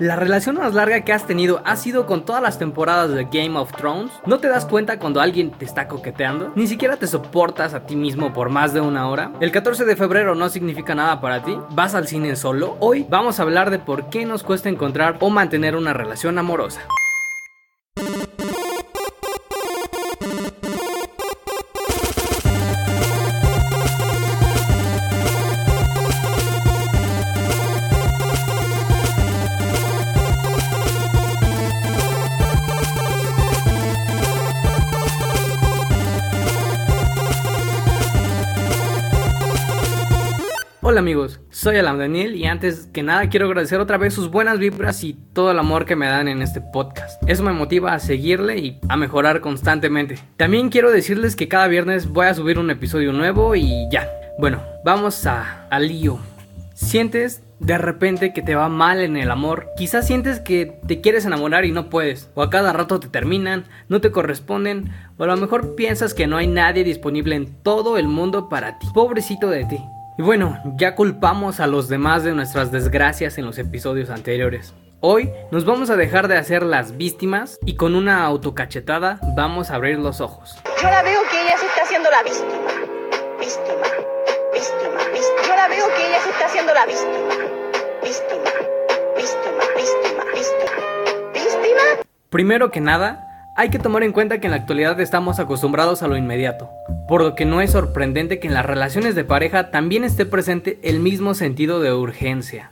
La relación más larga que has tenido ha sido con todas las temporadas de Game of Thrones. ¿No te das cuenta cuando alguien te está coqueteando? ¿Ni siquiera te soportas a ti mismo por más de una hora? ¿El 14 de febrero no significa nada para ti? ¿Vas al cine solo? Hoy vamos a hablar de por qué nos cuesta encontrar o mantener una relación amorosa. Hola amigos, soy Alan Daniel y antes que nada quiero agradecer otra vez sus buenas vibras y todo el amor que me dan en este podcast. Eso me motiva a seguirle y a mejorar constantemente. También quiero decirles que cada viernes voy a subir un episodio nuevo y ya. Bueno, vamos a, al lío. Sientes de repente que te va mal en el amor. Quizás sientes que te quieres enamorar y no puedes. O a cada rato te terminan, no te corresponden. O a lo mejor piensas que no hay nadie disponible en todo el mundo para ti. Pobrecito de ti. Y bueno, ya culpamos a los demás de nuestras desgracias en los episodios anteriores. Hoy nos vamos a dejar de hacer las víctimas y con una autocachetada vamos a abrir los ojos. Yo la veo que ella se está haciendo la víctima. Víctima, víctima, víctima. Yo la veo que ella se está haciendo la víctima. Víctima, víctima, víctima, víctima. ¿Víctima? Primero que nada, hay que tomar en cuenta que en la actualidad estamos acostumbrados a lo inmediato por lo que no es sorprendente que en las relaciones de pareja también esté presente el mismo sentido de urgencia.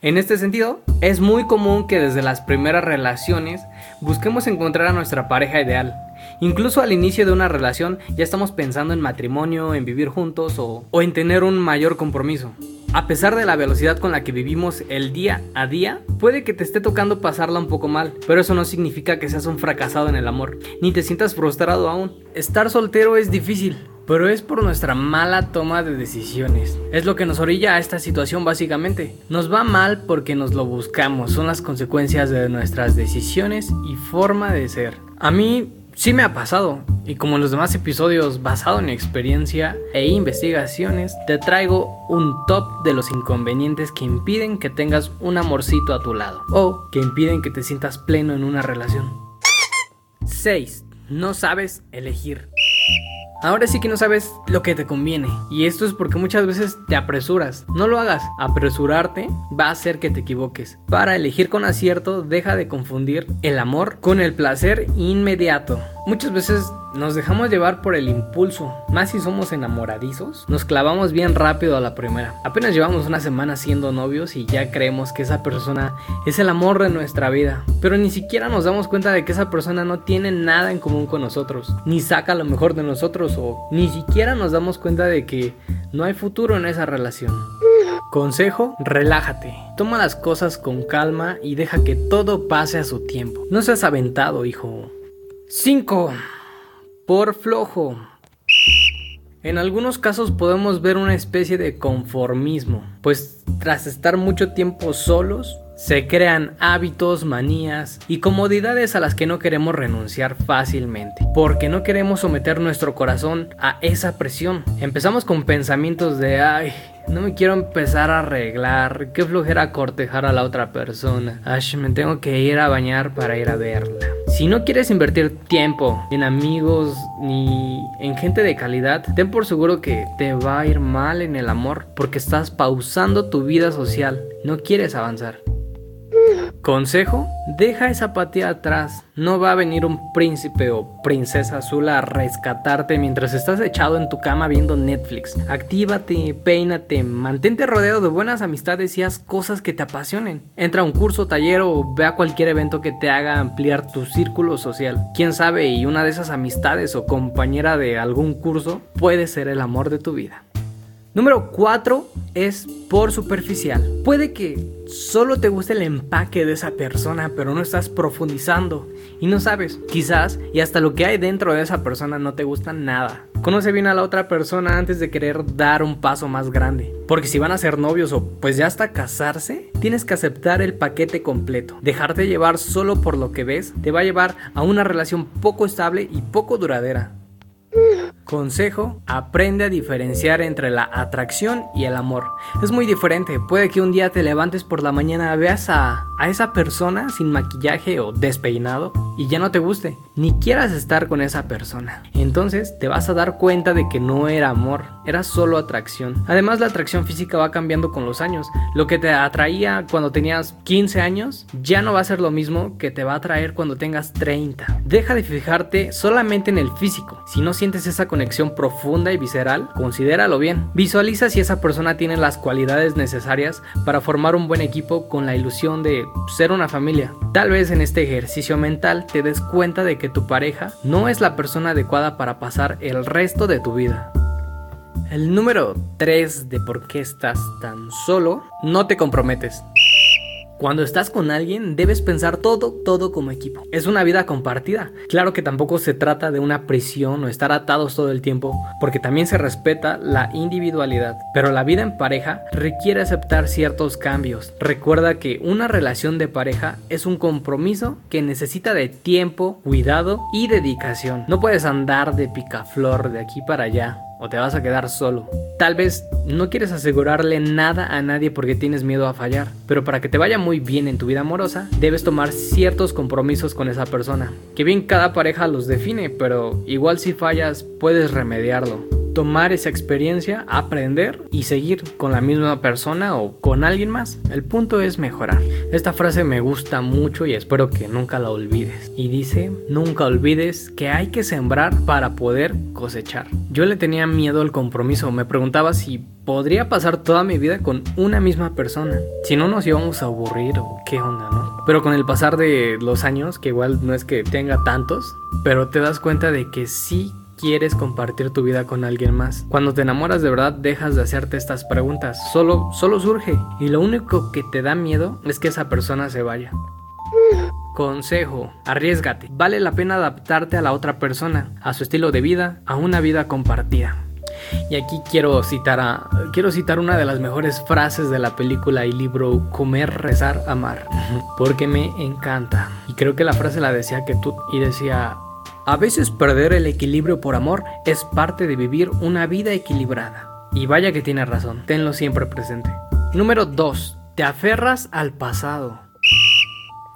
En este sentido, es muy común que desde las primeras relaciones busquemos encontrar a nuestra pareja ideal. Incluso al inicio de una relación ya estamos pensando en matrimonio, en vivir juntos o, en tener un mayor compromiso. A pesar de la velocidad con la que vivimos el día a día, puede que te esté tocando pasarla un poco mal, pero eso no significa que seas un fracasado en el amor, ni te sientas frustrado aún. Estar soltero es difícil, pero es por nuestra mala toma de decisiones. Es lo que nos orilla a esta situación básicamente. Nos va mal porque nos lo buscamos, son las consecuencias de nuestras decisiones y forma de ser. A mí sí me ha pasado, y como en los demás episodios basado en experiencia e investigaciones, te traigo un top de los inconvenientes que impiden que tengas un amorcito a tu lado o que impiden que te sientas pleno en una relación. 6. No sabes elegir. Ahora sí que no sabes lo que te conviene. Y esto es porque muchas veces te apresuras. No lo hagas. Apresurarte va a hacer que te equivoques. Para elegir con acierto, deja de confundir el amor con el placer inmediato. Muchas veces nos dejamos llevar por el impulso, más si somos enamoradizos, nos clavamos bien rápido a la primera. Apenas llevamos una semana siendo novios y ya creemos que esa persona es el amor de nuestra vida, pero ni siquiera nos damos cuenta de que esa persona no tiene nada en común con nosotros, ni saca lo mejor de nosotros o ni siquiera nos damos cuenta de que no hay futuro en esa relación. Consejo, relájate. Toma las cosas con calma y deja que todo pase a su tiempo. No seas aventado, hijo. 5. Por flojo. En algunos casos podemos ver una especie de conformismo, pues tras estar mucho tiempo solos, se crean hábitos, manías y comodidades a las que no queremos renunciar fácilmente, porque no queremos someter nuestro corazón a esa presión. Empezamos con pensamientos de, ay, no me quiero empezar a arreglar, qué flojera cortejar a la otra persona, ay, me tengo que ir a bañar para ir a verla. Si no quieres invertir tiempo en amigos ni en gente de calidad, ten por seguro que te va a ir mal en el amor porque estás pausando tu vida social, no quieres avanzar. Consejo, deja esa apatía atrás. No va a venir un príncipe o princesa azul a rescatarte mientras estás echado en tu cama viendo Netflix. Actívate, peínate, mantente rodeado de buenas amistades y haz cosas que te apasionen. Entra a un curso, taller o ve a cualquier evento que te haga ampliar tu círculo social. Quién sabe, y una de esas amistades o compañera de algún curso puede ser el amor de tu vida. Número 4 es por superficial. Puede que solo te guste el empaque de esa persona, pero no estás profundizando y no sabes, quizás, y hasta lo que hay dentro de esa persona no te gusta nada. Conoce bien a la otra persona antes de querer dar un paso más grande. Porque si van a ser novios o pues ya hasta casarse, tienes que aceptar el paquete completo. Dejarte llevar solo por lo que ves te va a llevar a una relación poco estable y poco duradera. Consejo, aprende a diferenciar entre la atracción y el amor. Es muy diferente, puede que un día te levantes por la mañana, veas a, a, esa persona sin maquillaje o despeinado y ya no te guste, ni quieras estar con esa persona. Entonces te vas a dar cuenta de que no era amor, era solo atracción. Además la atracción física va cambiando con los años. Lo que te atraía cuando tenías 15 años ya no va a ser lo mismo que te va a atraer cuando tengas 30. Deja de fijarte solamente en el físico. Si no sientes esa conexión, conexión profunda y visceral, considéralo bien. Visualiza si esa persona tiene las cualidades necesarias para formar un buen equipo con la ilusión de ser una familia. Tal vez en este ejercicio mental te des cuenta de que tu pareja no es la persona adecuada para pasar el resto de tu vida. El número 3 de por qué estás tan solo, no te comprometes. Cuando estás con alguien debes pensar todo, todo como equipo. Es una vida compartida. Claro que tampoco se trata de una prisión o estar atados todo el tiempo, porque también se respeta la individualidad. Pero la vida en pareja requiere aceptar ciertos cambios. Recuerda que una relación de pareja es un compromiso que necesita de tiempo, cuidado y dedicación. No puedes andar de picaflor de aquí para allá o te vas a quedar solo. Tal vez no quieres asegurarle nada a nadie porque tienes miedo a fallar, pero para que te vaya muy bien en tu vida amorosa, debes tomar ciertos compromisos con esa persona. Que bien cada pareja los define, pero igual si fallas puedes remediarlo tomar esa experiencia, aprender y seguir con la misma persona o con alguien más. El punto es mejorar. Esta frase me gusta mucho y espero que nunca la olvides. Y dice, nunca olvides que hay que sembrar para poder cosechar. Yo le tenía miedo al compromiso, me preguntaba si podría pasar toda mi vida con una misma persona. Si no nos íbamos a aburrir o qué onda, ¿no? Pero con el pasar de los años, que igual no es que tenga tantos, pero te das cuenta de que sí quieres compartir tu vida con alguien más. Cuando te enamoras de verdad dejas de hacerte estas preguntas, solo, solo surge y lo único que te da miedo es que esa persona se vaya. Consejo, arriesgate. Vale la pena adaptarte a la otra persona, a su estilo de vida, a una vida compartida. Y aquí quiero citar a, quiero citar una de las mejores frases de la película y libro Comer, rezar, amar, porque me encanta. Y creo que la frase la decía que tú y decía, a veces perder el equilibrio por amor es parte de vivir una vida equilibrada. Y vaya que tiene razón, tenlo siempre presente. Número 2. Te aferras al pasado.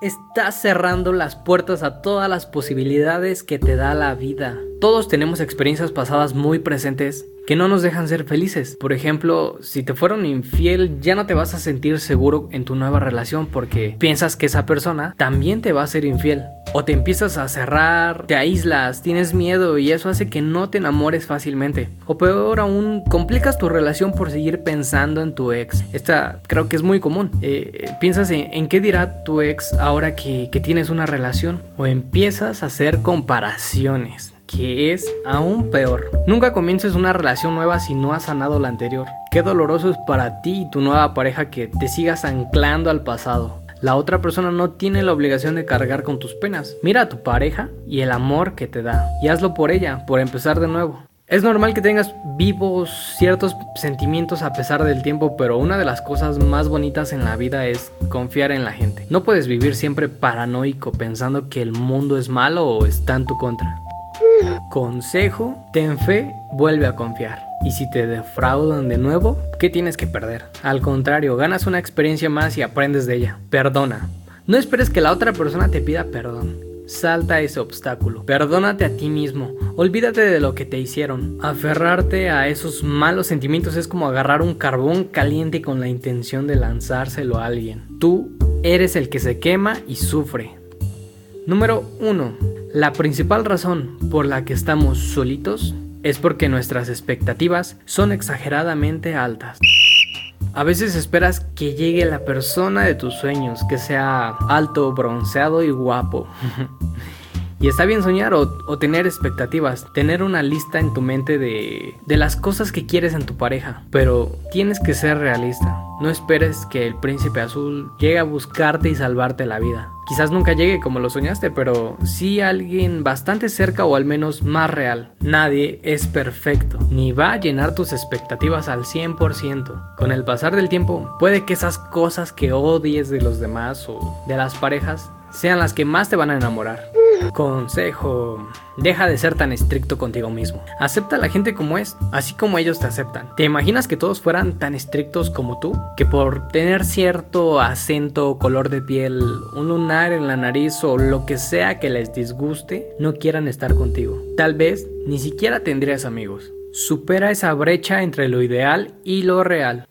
Estás cerrando las puertas a todas las posibilidades que te da la vida. Todos tenemos experiencias pasadas muy presentes que no nos dejan ser felices. Por ejemplo, si te fueron infiel, ya no te vas a sentir seguro en tu nueva relación porque piensas que esa persona también te va a ser infiel. O te empiezas a cerrar, te aíslas, tienes miedo y eso hace que no te enamores fácilmente. O peor aún, complicas tu relación por seguir pensando en tu ex. Esta creo que es muy común. Eh, piensas en, qué dirá tu ex ahora que tienes una relación. O empiezas a hacer comparaciones que es aún peor. Nunca comiences una relación nueva si no has sanado la anterior. Qué doloroso es para ti y tu nueva pareja que te sigas anclando al pasado. La otra persona no tiene la obligación de cargar con tus penas. Mira a tu pareja y el amor que te da. Y hazlo por ella, por empezar de nuevo. Es normal que tengas vivos ciertos sentimientos a pesar del tiempo, pero una de las cosas más bonitas en la vida es confiar en la gente. No puedes vivir siempre paranoico pensando que el mundo es malo o está en tu contra. Consejo, ten fe, vuelve a confiar. Y si te defraudan de nuevo, ¿qué tienes que perder? Al contrario, ganas una experiencia más y aprendes de ella. Perdona. No esperes que la otra persona te pida perdón. Salta ese obstáculo. Perdónate a ti mismo. Olvídate de lo que te hicieron. Aferrarte a esos malos sentimientos es como agarrar un carbón caliente con la intención de lanzárselo a alguien. Tú eres el que se quema y sufre. Número 1. La principal razón por la que estamos solitos es porque nuestras expectativas son exageradamente altas. A veces esperas que llegue la persona de tus sueños, que sea alto, bronceado y guapo. Y está bien soñar o, tener expectativas, tener una lista en tu mente de, de las cosas que quieres en tu pareja, pero tienes que ser realista. No esperes que el príncipe azul llegue a buscarte y salvarte la vida. Quizás nunca llegue como lo soñaste, pero sí alguien bastante cerca o al menos más real. Nadie es perfecto, ni va a llenar tus expectativas al 100%. Con el pasar del tiempo, puede que esas cosas que odies de los demás o de las parejas sean las que más te van a enamorar. Consejo. Deja de ser tan estricto contigo mismo. Acepta a la gente como es, así como ellos te aceptan. ¿Te imaginas que todos fueran tan estrictos como tú? Que por tener cierto acento, color de piel, un lunar en la nariz o lo que sea que les disguste, no quieran estar contigo. Tal vez ni siquiera tendrías amigos. Supera esa brecha entre lo ideal y lo real.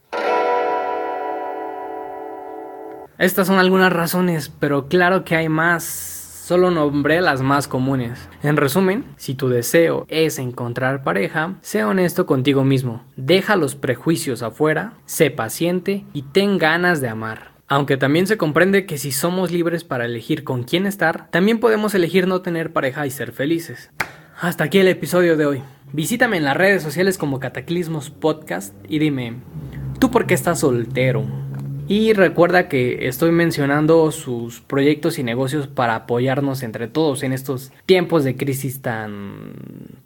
Estas son algunas razones, pero claro que hay más Solo nombré las más comunes. En resumen, si tu deseo es encontrar pareja, sé honesto contigo mismo, deja los prejuicios afuera, sé paciente y ten ganas de amar. Aunque también se comprende que si somos libres para elegir con quién estar, también podemos elegir no tener pareja y ser felices. Hasta aquí el episodio de hoy. Visítame en las redes sociales como Cataclismos Podcast y dime, ¿tú por qué estás soltero? Y recuerda que estoy mencionando sus proyectos y negocios para apoyarnos entre todos en estos tiempos de crisis tan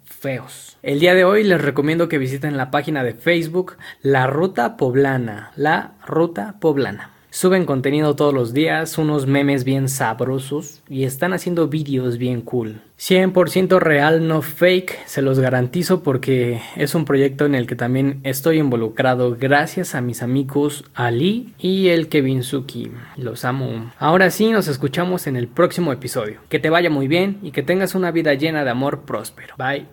feos. El día de hoy les recomiendo que visiten la página de Facebook La Ruta Poblana. La Ruta Poblana. Suben contenido todos los días, unos memes bien sabrosos y están haciendo vídeos bien cool. 100% real, no fake, se los garantizo porque es un proyecto en el que también estoy involucrado gracias a mis amigos Ali y el Kevin Suki. Los amo. Ahora sí, nos escuchamos en el próximo episodio. Que te vaya muy bien y que tengas una vida llena de amor próspero. Bye.